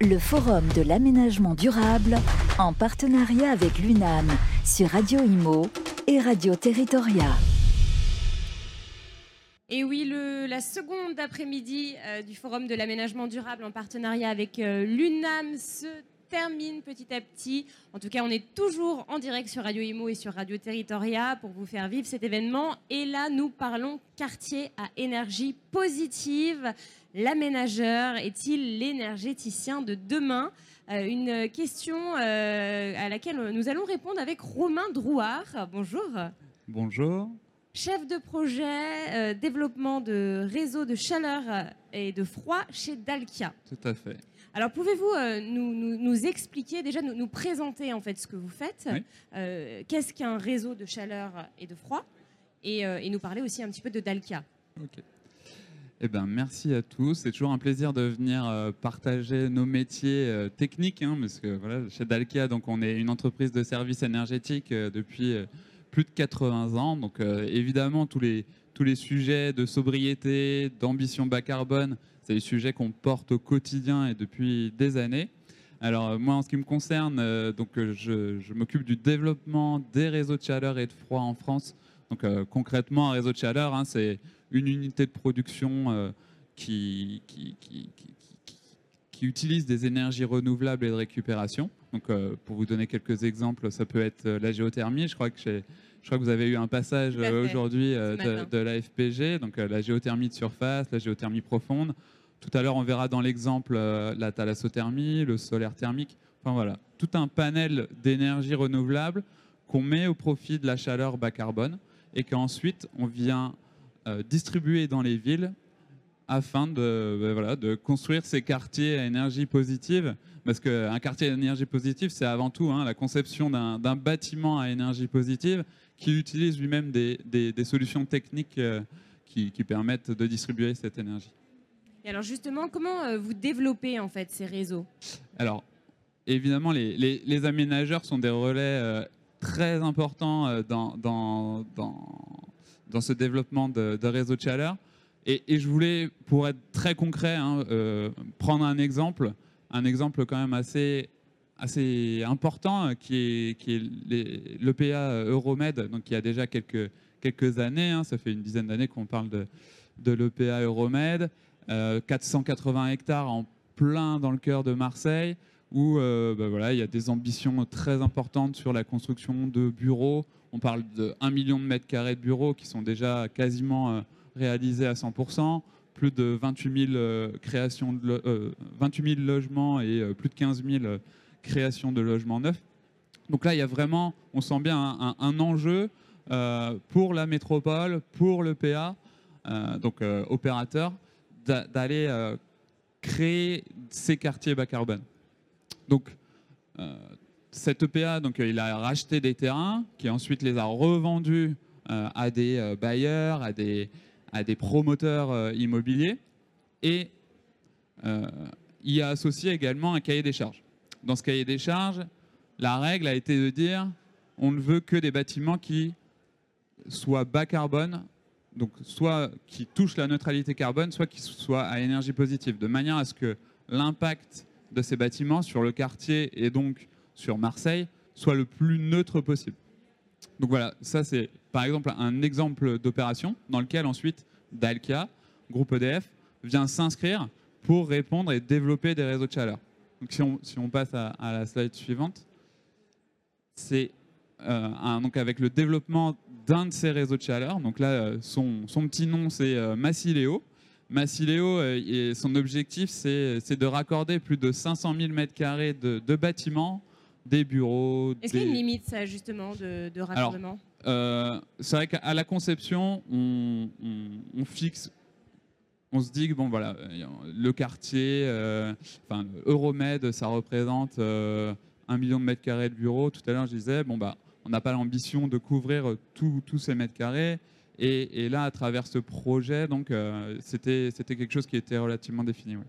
le Forum de l'aménagement durable en partenariat avec l'UNAM sur Radio Imo et Radio Territoria. Et oui, la seconde après-midi euh, du Forum de l'aménagement durable en partenariat avec euh, l'UNAM se termine petit à petit. En tout cas, on est toujours en direct sur Radio Imo et sur Radio Territoria pour vous faire vivre cet événement. Et là, nous parlons quartier à énergie positive. L'aménageur est-il l'énergéticien de demain Euh, Une question euh, à laquelle nous allons répondre avec Romain Drouard. Bonjour. Bonjour. Chef de projet euh, développement de réseaux de chaleur et de froid chez Dalkia. Tout à fait. Alors pouvez-vous nous, nous- nous expliquer, déjà nous, nous présenter en fait ce que vous faites Oui. Qu'est-ce qu'un réseau de chaleur et de froid et, et nous parler aussi un petit peu de Dalkia? Ok. Eh ben, merci à tous. C'est toujours un plaisir de venir euh, partager nos métiers euh, techniques, hein, parce que voilà, chez Dalkia, donc on est une entreprise de services énergétiques euh, depuis plus de 80 ans. Donc évidemment, tous les tous les sujets de sobriété, d'ambition bas carbone, c'est des sujets qu'on porte au quotidien et depuis des années. Alors moi, en ce qui me concerne, donc je, je m'occupe du développement des réseaux de chaleur et de froid en France. Donc concrètement, un réseau de chaleur, hein, c'est une unité de production euh, qui, qui, qui, qui- qui- qui utilise des énergies renouvelables et de récupération. Donc, euh, pour vous donner quelques exemples, ça peut être euh, la géothermie. Je crois que, je crois que vous avez eu un passage aujourd'hui de, de la FPG, donc la géothermie de surface, la géothermie profonde. Tout à l'heure, on verra dans l'exemple la thalassothermie, le solaire thermique. Enfin voilà, tout un panel d'énergie renouvelable qu'on met au profit de la chaleur bas carbone et qu'ensuite on vient euh, distribuer dans les villes afin de, ben voilà, de construire ces quartiers à énergie positive. Parce qu'un quartier à énergie positive, c'est avant tout hein, la conception d'un d'un bâtiment à énergie positive qui utilise lui-même des, des- des solutions techniques euh, qui, qui permettent de distribuer cette énergie. Et alors justement, comment euh, vous développez en fait ces réseaux? Alors, évidemment, les, les- les aménageurs sont des relais euh, très importants dans, dans, dans, dans ce développement de, de réseaux de chaleur. Et, je voulais, pour être très concret, hein, euh, prendre un exemple, un exemple quand même assez, assez important, euh, qui est, qui est l'EPA Euromed, donc qui a déjà quelques, quelques années, hein, ça fait une dizaine d'années qu'on parle de, de l'EPA Euromed, euh, 480 hectares en plein dans le cœur de Marseille, où euh, bah voilà, il y a des ambitions très importantes sur la construction de bureaux. On parle de 1 million de mètres carrés de bureaux qui sont déjà quasiment euh, réalisés à 100%, plus de 28 000, euh, créations de lo- euh, 28 000 logements et plus de 15 000 euh, créations de logements neufs. Donc là, il y a vraiment, on sent bien un, enjeu pour la métropole, pour le PA, donc opérateur, d'a- d'aller créer ces quartiers bas carbone. Donc, euh, cet EPA, donc, euh, il a racheté des terrains, qui ensuite les a revendus euh, à des bailleurs, à des, à des promoteurs immobiliers, et il a associé également un cahier des charges. Dans ce cahier des charges, la règle a été de dire on ne veut que des bâtiments qui soient bas carbone, donc soit qui touchent la neutralité carbone, soit qui soient à énergie positive, de manière à ce que l'impact de ces bâtiments sur le quartier et donc sur Marseille soit le plus neutre possible. Donc voilà, ça c'est par exemple un exemple d'opération dans lequel ensuite Dalkia, groupe EDF, vient s'inscrire pour répondre et développer des réseaux de chaleur. Donc si on, si on passe à, la slide suivante, c'est euh, avec le développement d'un de ces réseaux de chaleur. Donc là, euh, son, son petit nom, c'est euh, Massileo. Massileo, euh, et son objectif, c'est de raccorder plus de 500 000 m2 de, de bâtiments, des bureaux. Est-ce qu'il y a une limite ça justement de, de raccordement? euh, c'est vrai qu'à la conception, on, on- on fixe, on se dit que bon voilà, euh, le quartier, euh, enfin Euromed, ça représente euh, un million de mètres carrés de bureaux. Tout à l'heure, je disais bon bah, on n'a pas l'ambition de couvrir tous tous ces mètres carrés. Et, et là, à travers ce projet, donc euh, c'était c'était quelque chose qui était relativement défini. ouais.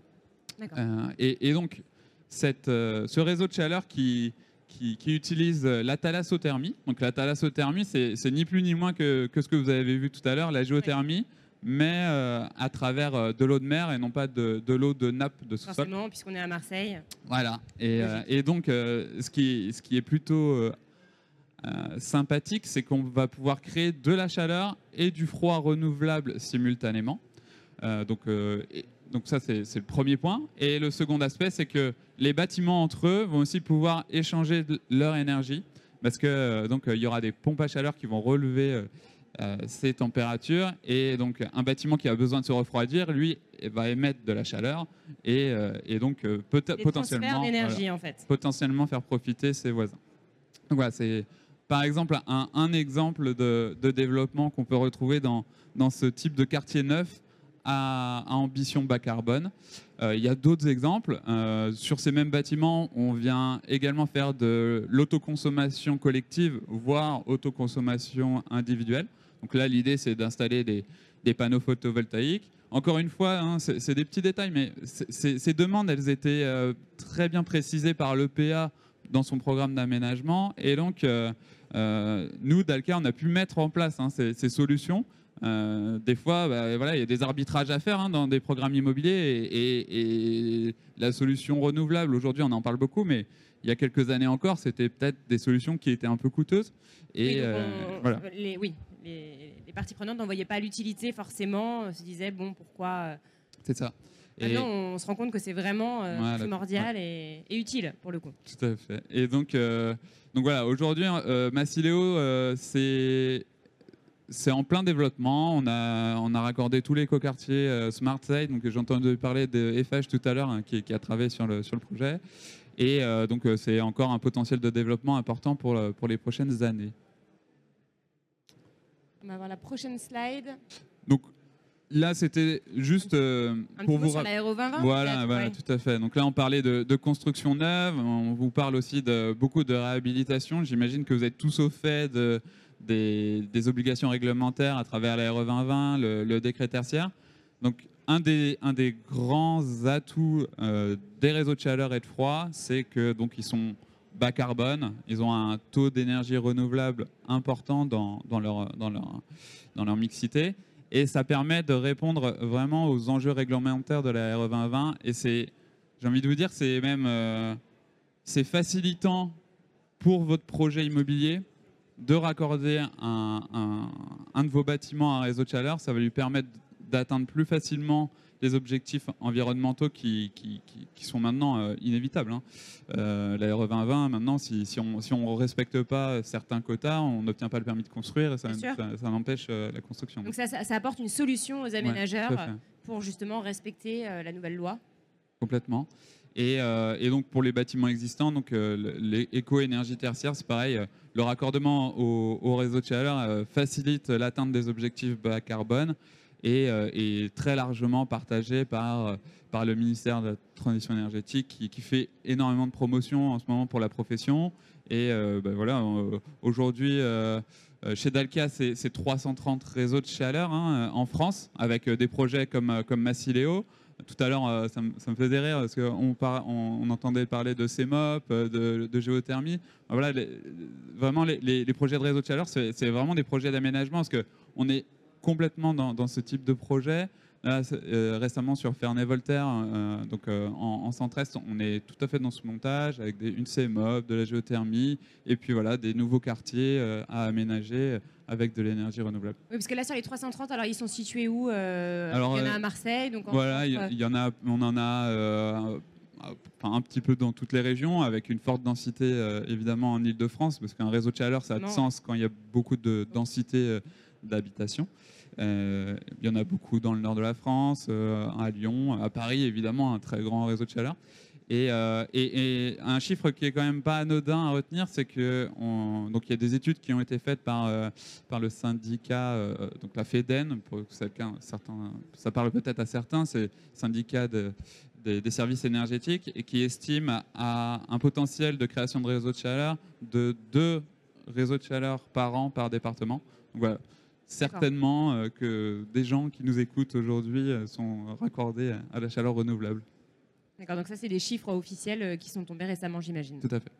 D'accord. Euh, et, et donc, cette, euh, ce réseau de chaleur qui, qui, qui utilise la thalassothermie. Donc, la thalassothermie, c'est c'est ni plus ni moins que, que ce que vous avez vu tout à l'heure, la géothermie. mais euh, à travers de l'eau de mer et non pas de, de l'eau de nappe de sous-sol. Forcément, puisqu'on est à Marseille. Voilà. Et, euh, donc, euh, ce, qui, ce qui est plutôt euh, sympathique, c'est qu'on va pouvoir créer de la chaleur et du froid renouvelable simultanément. Euh, donc, euh, et- donc ça, c'est le premier point. Et le second aspect, c'est que les bâtiments entre eux vont aussi pouvoir échanger de- leur énergie, parce que donc il y aura des pompes à chaleur qui vont relever ces températures, et donc un bâtiment qui a besoin de se refroidir, lui, va émettre de la chaleur, et, et donc peut- potentiellement d'énergie, en fait. potentiellement faire profiter ses voisins. Donc voilà, c'est par exemple un, exemple de, développement qu'on peut retrouver dans, dans ce type de quartier neuf à, ambition bas carbone. Euh, il y a d'autres exemples. Euh, sur ces mêmes bâtiments, on vient également faire de l'autoconsommation collective, voire autoconsommation individuelle. Donc là, l'idée, c'est d'installer des, des panneaux photovoltaïques. Encore une fois, hein, c'est des petits détails, mais ces demandes, elles étaient euh, très bien précisées par l'EPA dans son programme d'aménagement. Et donc, nous, Dalca, on a pu mettre en place hein, ces, ces solutions. Euh, des fois, bah, voilà, il y a des arbitrages à faire hein, dans des programmes immobiliers et, et- et la solution renouvelable, aujourd'hui, on en parle beaucoup, mais il y a quelques années encore, c'était peut-être des solutions qui étaient un peu coûteuses. Et donc euh, on- voilà. les, oui, les, les parties prenantes n'en voyaient pas l'utilité forcément, euh, se disaient bon pourquoi. euh, C'est ça. Et, Maintenant, on se rend compte que c'est vraiment euh, Voilà, primordial et, et utile pour le coup. Tout à fait. Et donc, euh, donc voilà, aujourd'hui, euh, Massileo, euh, c'est c'est en plein développement. On a, on a raccordé tous les coquartiers euh, Smart Site. Donc, j'ai entendu parler de FH tout à l'heure, hein, qui, qui a travaillé sur le, sur le projet. Et euh, donc, c'est encore un potentiel de développement important pour, pour les prochaines années. On va voir la prochaine slide. Donc, là, c'était juste euh, Un pour petit vous sur rappeler. l'aéro 2020 Voilà, voilà ouais. tout à fait. Donc là, on parlait de, de construction neuve, on vous parle aussi de beaucoup de réhabilitation. J'imagine que vous êtes tous au fait de, des, des obligations réglementaires à travers la RE 2020, le, le décret tertiaire. Donc, un des, un des grands atouts euh, des réseaux de chaleur et de froid, c'est que donc ils sont bas carbone, ils ont un taux d'énergie renouvelable important dans, dans, leur, dans, leur, dans leur mixité et ça permet de répondre vraiment aux enjeux réglementaires de la RE 2020 et c'est j'ai envie de vous dire c'est même euh, c'est facilitant pour votre projet immobilier de raccorder un, un- un de vos bâtiments à un réseau de chaleur. Ça va lui permettre d'atteindre plus facilement les objectifs environnementaux qui, qui, qui- qui sont maintenant euh, inévitables. hein. Euh, la RE 2020, maintenant, si, si on si on respecte pas certains quotas, on n'obtient pas le permis de construire et ça, empêche euh, la construction. Donc ça, apporte une solution aux aménageurs pour justement respecter la nouvelle loi. Complètement. Et, euh, et donc pour les bâtiments existants, donc euh, le- les éco-énergie tertiaire, c'est pareil. euh, le raccordement au, au réseau de chaleur facilite l'atteinte des objectifs bas carbone et euh, est très largement partagé par, euh, par le ministère de la Transition énergétique qui, fait énormément de promotion en ce moment pour la profession. Et euh, ben voilà, aujourd'hui, chez Dalkia, c'est c'est 330 réseaux de chaleur hein, en France, avec des projets comme, comme Massileo. Tout à l'heure, ça, me- faisait rire parce qu'on entendait parler de CEMOP, de, géothermie. Voilà, vraiment, les, les- projets de réseau de chaleur, c'est vraiment des projets d'aménagement parce qu'on est complètement dans, dans ce type de projet. Là, euh, récemment sur Ferney-Voltaire, euh, donc euh, en, en centre-est, on est tout à fait dans ce montage avec des- une CMOB, de la géothermie, et puis voilà, des nouveaux quartiers euh, à aménager avec de l'énergie renouvelable. Oui, parce que là sur les 330, alors ils sont situés où Alors, Il y en a à Marseille, donc en Voilà, il y, en a, on en a enfin, un petit peu dans toutes les régions, avec une forte densité évidemment en Ile-de-France, parce qu'un réseau de chaleur, ça a de sens quand il y a beaucoup de densité d'habitation. Euh, il y en a beaucoup dans le nord de la France, euh, à Lyon, à Paris, évidemment, un très grand réseau de chaleur. Et, euh, et- un chiffre qui est quand même pas anodin à retenir, c'est que on- donc il y a des études qui ont été faites par par le syndicat, donc la FEDEN, pour certains, ça parle peut-être à certains, c'est syndicat de- des- des services énergétiques et qui estime à un potentiel de création de réseaux de chaleur de deux réseaux de chaleur par an par département. Donc voilà. Certainement euh, que des gens qui nous écoutent aujourd'hui euh, sont raccordés à- à la chaleur renouvelable. D'accord, donc ça c'est des chiffres officiels euh, qui sont tombés récemment, j'imagine. Tout à fait.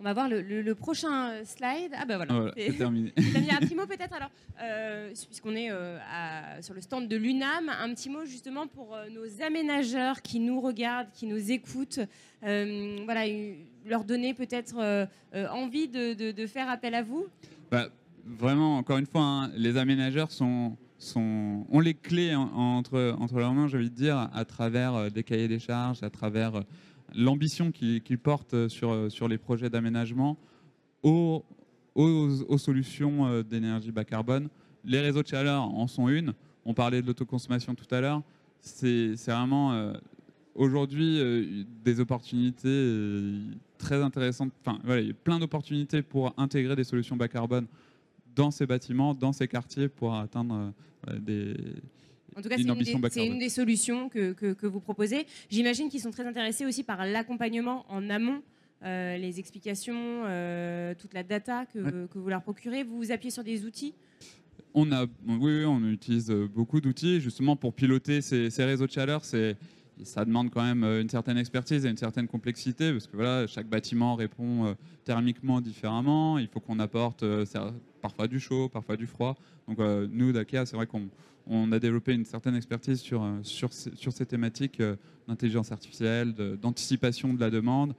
On va voir le, le- le prochain slide. Ah ben voilà. Voilà, c'est- terminé. Damien, un petit mot peut-être alors, euh, puisqu'on est à- sur le stand de l'UNAM, un petit mot justement pour nos aménageurs qui nous regardent, qui nous écoutent, voilà, eu- leur donner peut-être envie de, de- de faire appel à vous? Bah, vraiment, encore une fois, hein, les aménageurs sont, sont, ont les clés en- entre, entre leurs mains, j'ai envie de dire, à travers euh, des cahiers des charges, à travers euh, l'ambition qu'ils portent euh, sur, sur les projets d'aménagement aux, aux, solutions d'énergie bas carbone. Les réseaux de chaleur en sont une. On parlait de l'autoconsommation tout à l'heure. C'est vraiment aujourd'hui des opportunités très intéressantes. Enfin, voilà, il y a plein d'opportunités pour intégrer des solutions bas carbone dans ces bâtiments, dans ces quartiers pour atteindre euh, des, En tout cas, c'est une, des- une solutions que, que- que vous proposez. J'imagine qu'ils sont très intéressés aussi par l'accompagnement en amont, euh, les explications, euh, toute la data que, que vous leur procurez. Vous vous appuyez sur des outils? On a, oui, on utilise beaucoup d'outils justement pour piloter ces, ces réseaux de chaleur. C'est, ça demande quand même une certaine expertise et une certaine complexité parce que voilà, chaque bâtiment répond thermiquement différemment. Il faut qu'on apporte parfois du chaud, parfois du froid. Donc euh, nous, d'AKEA, c'est vrai qu'on on a développé une certaine expertise sur, euh, sur, ces, sur ces thématiques euh, d'intelligence artificielle, d'anticipation de la demande,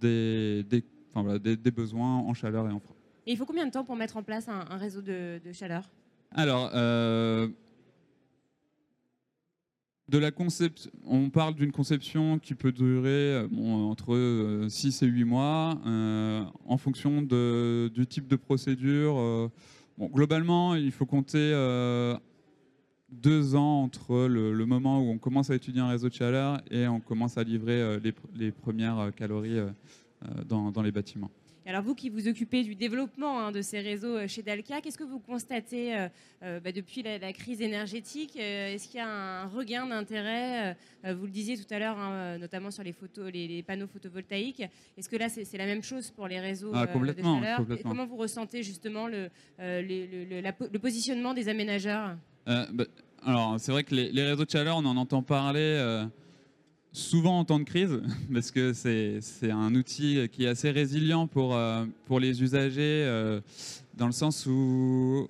des, des, enfin, voilà, des, des besoins en chaleur et en froid. Et il faut combien de temps pour mettre en place un, un réseau de, de chaleur? Alors, de la on parle d'une conception qui peut durer euh, entre 6 et 8 mois euh, en fonction du type de procédure. euh. Globalement, il faut compter euh, deux ans entre le, moment où on commence à étudier un réseau de chaleur et on commence à livrer euh, les, pr- les premières euh, calories euh, euh, dans les bâtiments. Alors vous qui vous occupez du développement hein, de ces réseaux euh, chez Dalca, qu'est-ce que vous constatez euh, euh, bah, depuis la, la crise énergétique Est-ce qu'il y a un regain d'intérêt Vous le disiez tout à l'heure, hein, notamment sur les, photos, les, les panneaux photovoltaïques. Est-ce que là c'est la même chose pour les réseaux Ah, complètement, de chaleur? complètement. Et comment vous ressentez justement le, les- le- le- la po- le positionnement des aménageurs? Bah, alors, c'est vrai que les, les réseaux de chaleur, on en entend parler souvent en temps de crise, parce que c'est un outil qui est assez résilient pour, euh, pour les usagers, euh, dans le sens où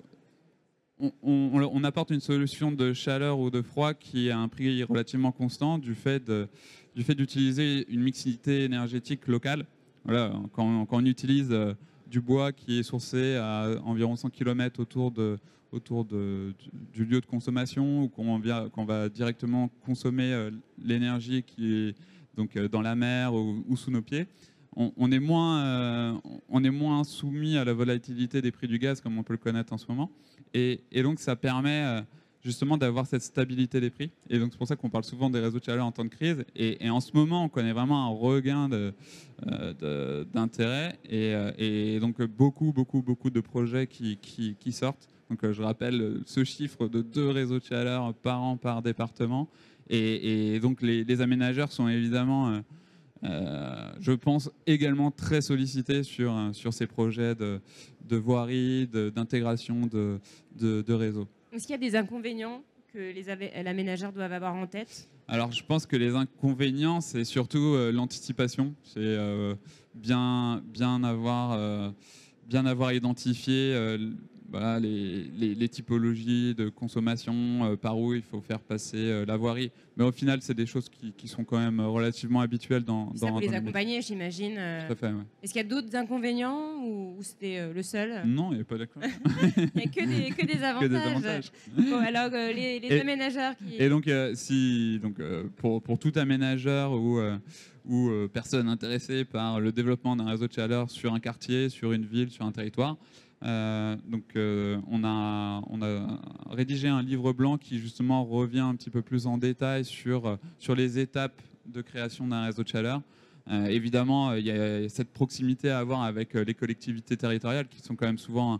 on, apporte une solution de chaleur ou de froid qui a un prix relativement constant du fait de- du fait d'utiliser une mixité énergétique locale. Voilà, quand, quand on utilise euh, du bois qui est sourcé à environ 100 km autour de, autour de- du, lieu de consommation ou qu'on va directement consommer euh, l'énergie qui est donc euh, dans la mer ou, ou sous nos pieds, on, est moins, euh, on est moins soumis à la volatilité des prix du gaz comme on peut le connaître en ce moment. Et, et donc ça permet justement d'avoir cette stabilité des prix. Et donc c'est pour ça qu'on parle souvent des réseaux de chaleur en temps de crise. Et, en ce moment, on connaît vraiment un regain euh, d'intérêt et, euh, et donc beaucoup, beaucoup, beaucoup de projets qui, sortent. Donc euh, je rappelle ce chiffre de deux réseaux de chaleur par an par département. Et, donc les, aménageurs sont évidemment, je pense, également très sollicités sur, ces projets de, de voirie, d'intégration de réseaux. Est-ce qu'il y a des inconvénients que les ave- l'aménageur doivent avoir en tête? Alors, je pense que les inconvénients, c'est surtout euh, l'anticipation. C'est euh, bien, bien, avoir, euh, bien identifié euh, voilà, les, les- les typologies de consommation, euh, par où il faut faire passer euh, la voirie. Mais au final, c'est des choses qui, qui sont quand même relativement habituelles dans, Ça, dans, vous les dans accompagnez, j'imagine. euh. Tout à fait, ouais. Est-ce qu'il y a d'autres inconvénients ou, ou c'était le seul Non, il n'y a pas d'accord. Il n'y a que des, que des avantages. que des avantages. Bon, alors, les, les Et- aménageurs qui. Et donc, si, donc pour, pour tout aménageur ou, ou personne intéressée par le développement d'un réseau de chaleur sur un quartier, sur une ville, sur un territoire, euh, donc euh, on, a, rédigé un livre blanc qui justement revient un petit peu plus en détail sur, euh, sur les étapes de création d'un réseau de chaleur. Évidemment, il y a cette proximité à avoir avec les collectivités territoriales qui sont quand même souvent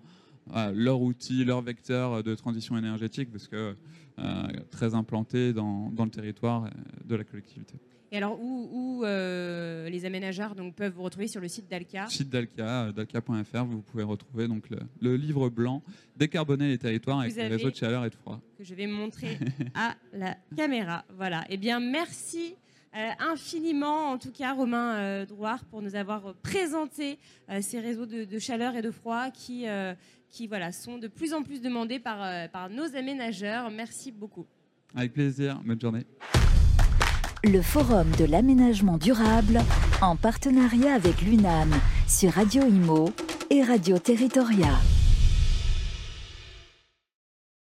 leur outil, leur vecteur de transition énergétique, parce que très implanté dans, dans le territoire de la collectivité. Et alors, où, euh, les aménageurs donc, peuvent vous retrouver sur le site d'Alca? Site d'Alca, euh, dalca.fr, vous pouvez retrouver donc, le, livre blanc Décarboner les territoires avec les réseaux de chaleur et de froid. Que je vais montrer à la caméra. Voilà. Eh bien, merci. Euh, infiniment, en tout cas, Romain euh, Drouard, pour nous avoir présenté ces réseaux de, de, chaleur et de froid qui, qui voilà, sont de plus en plus demandés par, par nos aménageurs. Merci beaucoup. Avec plaisir. Bonne journée le Forum de l'aménagement durable en partenariat avec l'UNAM sur Radio Imo et Radio Territoria.